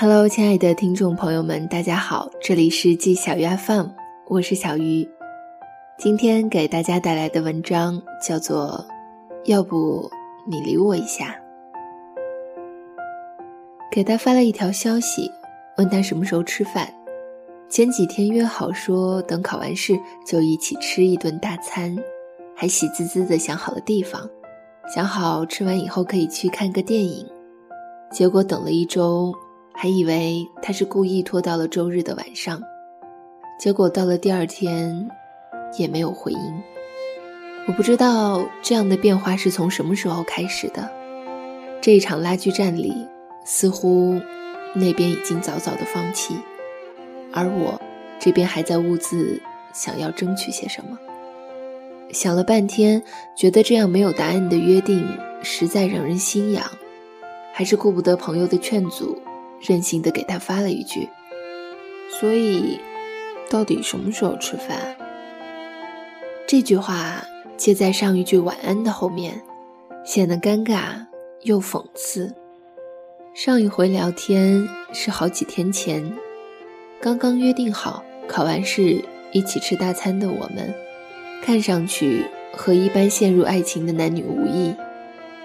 Hello，亲爱的听众朋友们，大家好，这里是季小鱼 FM，我是小鱼。今天给大家带来的文章叫做《要不你理我一下》。给他发了一条消息，问他什么时候吃饭。前几天约好说等考完试就一起吃一顿大餐，还喜滋滋的想好了地方，想好吃完以后可以去看个电影。结果等了一周。还以为他是故意拖到了周日的晚上，结果到了第二天，也没有回音。我不知道这样的变化是从什么时候开始的。这一场拉锯战里，似乎那边已经早早的放弃，而我这边还在兀自想要争取些什么。想了半天，觉得这样没有答案的约定实在让人心痒，还是顾不得朋友的劝阻。任性的给他发了一句：“所以，到底什么时候吃饭？”这句话接在上一句“晚安”的后面，显得尴尬又讽刺。上一回聊天是好几天前，刚刚约定好考完试一起吃大餐的我们，看上去和一般陷入爱情的男女无异，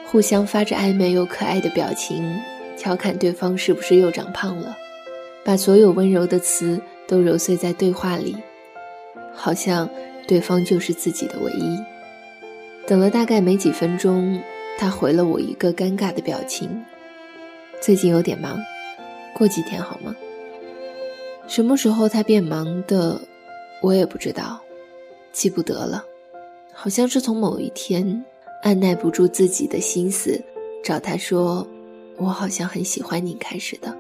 互相发着暧昧又可爱的表情。调侃对方是不是又长胖了，把所有温柔的词都揉碎在对话里，好像对方就是自己的唯一。等了大概没几分钟，他回了我一个尴尬的表情：“最近有点忙，过几天好吗？”什么时候他变忙的，我也不知道，记不得了。好像是从某一天按耐不住自己的心思，找他说。我好像很喜欢你开始的，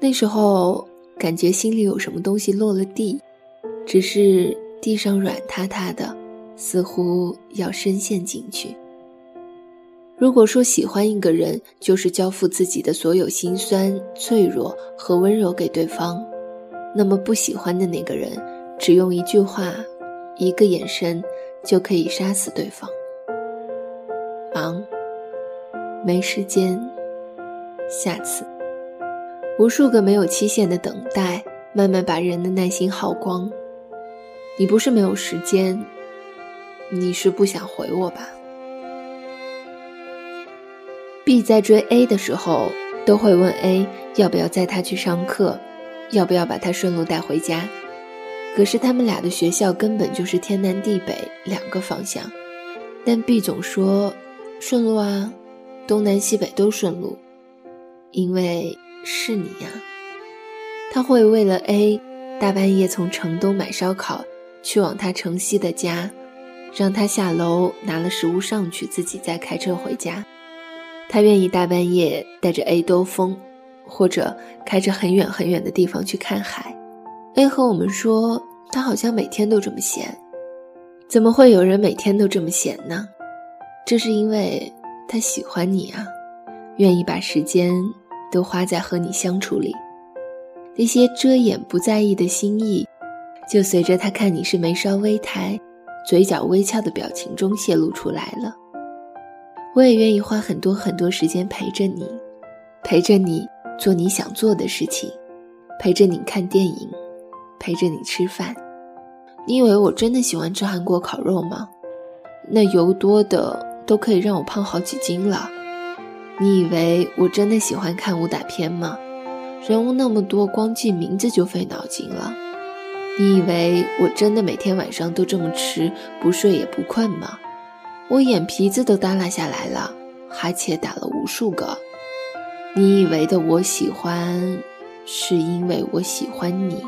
那时候感觉心里有什么东西落了地，只是地上软塌塌的，似乎要深陷进去。如果说喜欢一个人就是交付自己的所有心酸、脆弱和温柔给对方，那么不喜欢的那个人，只用一句话、一个眼神就可以杀死对方。忙。没时间。下次，无数个没有期限的等待，慢慢把人的耐心耗光。你不是没有时间，你是不想回我吧？B 在追 A 的时候，都会问 A 要不要载他去上课，要不要把他顺路带回家。可是他们俩的学校根本就是天南地北两个方向，但 B 总说顺路啊。东南西北都顺路，因为是你呀。他会为了 A 大半夜从城东买烧烤，去往他城西的家，让他下楼拿了食物上去，自己再开车回家。他愿意大半夜带着 A 兜风，或者开着很远很远的地方去看海。A 和我们说，他好像每天都这么闲。怎么会有人每天都这么闲呢？这是因为。他喜欢你啊，愿意把时间都花在和你相处里，那些遮掩不在意的心意，就随着他看你是眉梢微抬、嘴角微翘的表情中泄露出来了。我也愿意花很多很多时间陪着你，陪着你做你想做的事情，陪着你看电影，陪着你吃饭。你以为我真的喜欢吃韩国烤肉吗？那油多的。都可以让我胖好几斤了。你以为我真的喜欢看武打片吗？人物那么多，光记名字就费脑筋了。你以为我真的每天晚上都这么吃，不睡也不困吗？我眼皮子都耷拉下来了，哈欠打了无数个。你以为的我喜欢，是因为我喜欢你。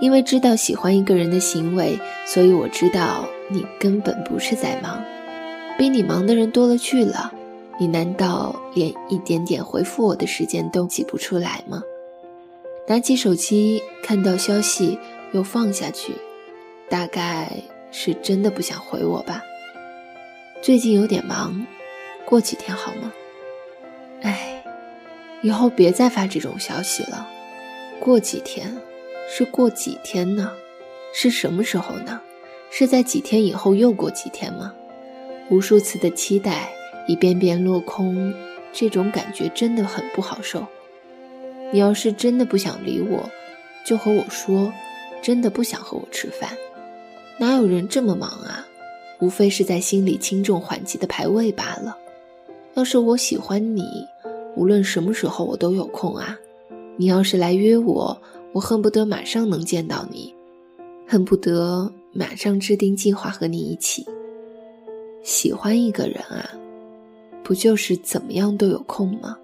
因为知道喜欢一个人的行为，所以我知道你根本不是在忙。比你忙的人多了去了，你难道连一点点回复我的时间都挤不出来吗？拿起手机，看到消息又放下去，大概是真的不想回我吧。最近有点忙，过几天好吗？哎，以后别再发这种消息了。过几天，是过几天呢？是什么时候呢？是在几天以后又过几天吗？无数次的期待，一遍遍落空，这种感觉真的很不好受。你要是真的不想理我，就和我说，真的不想和我吃饭。哪有人这么忙啊？无非是在心里轻重缓急的排位罢了。要是我喜欢你，无论什么时候我都有空啊。你要是来约我，我恨不得马上能见到你，恨不得马上制定计划和你一起。喜欢一个人啊，不就是怎么样都有空吗？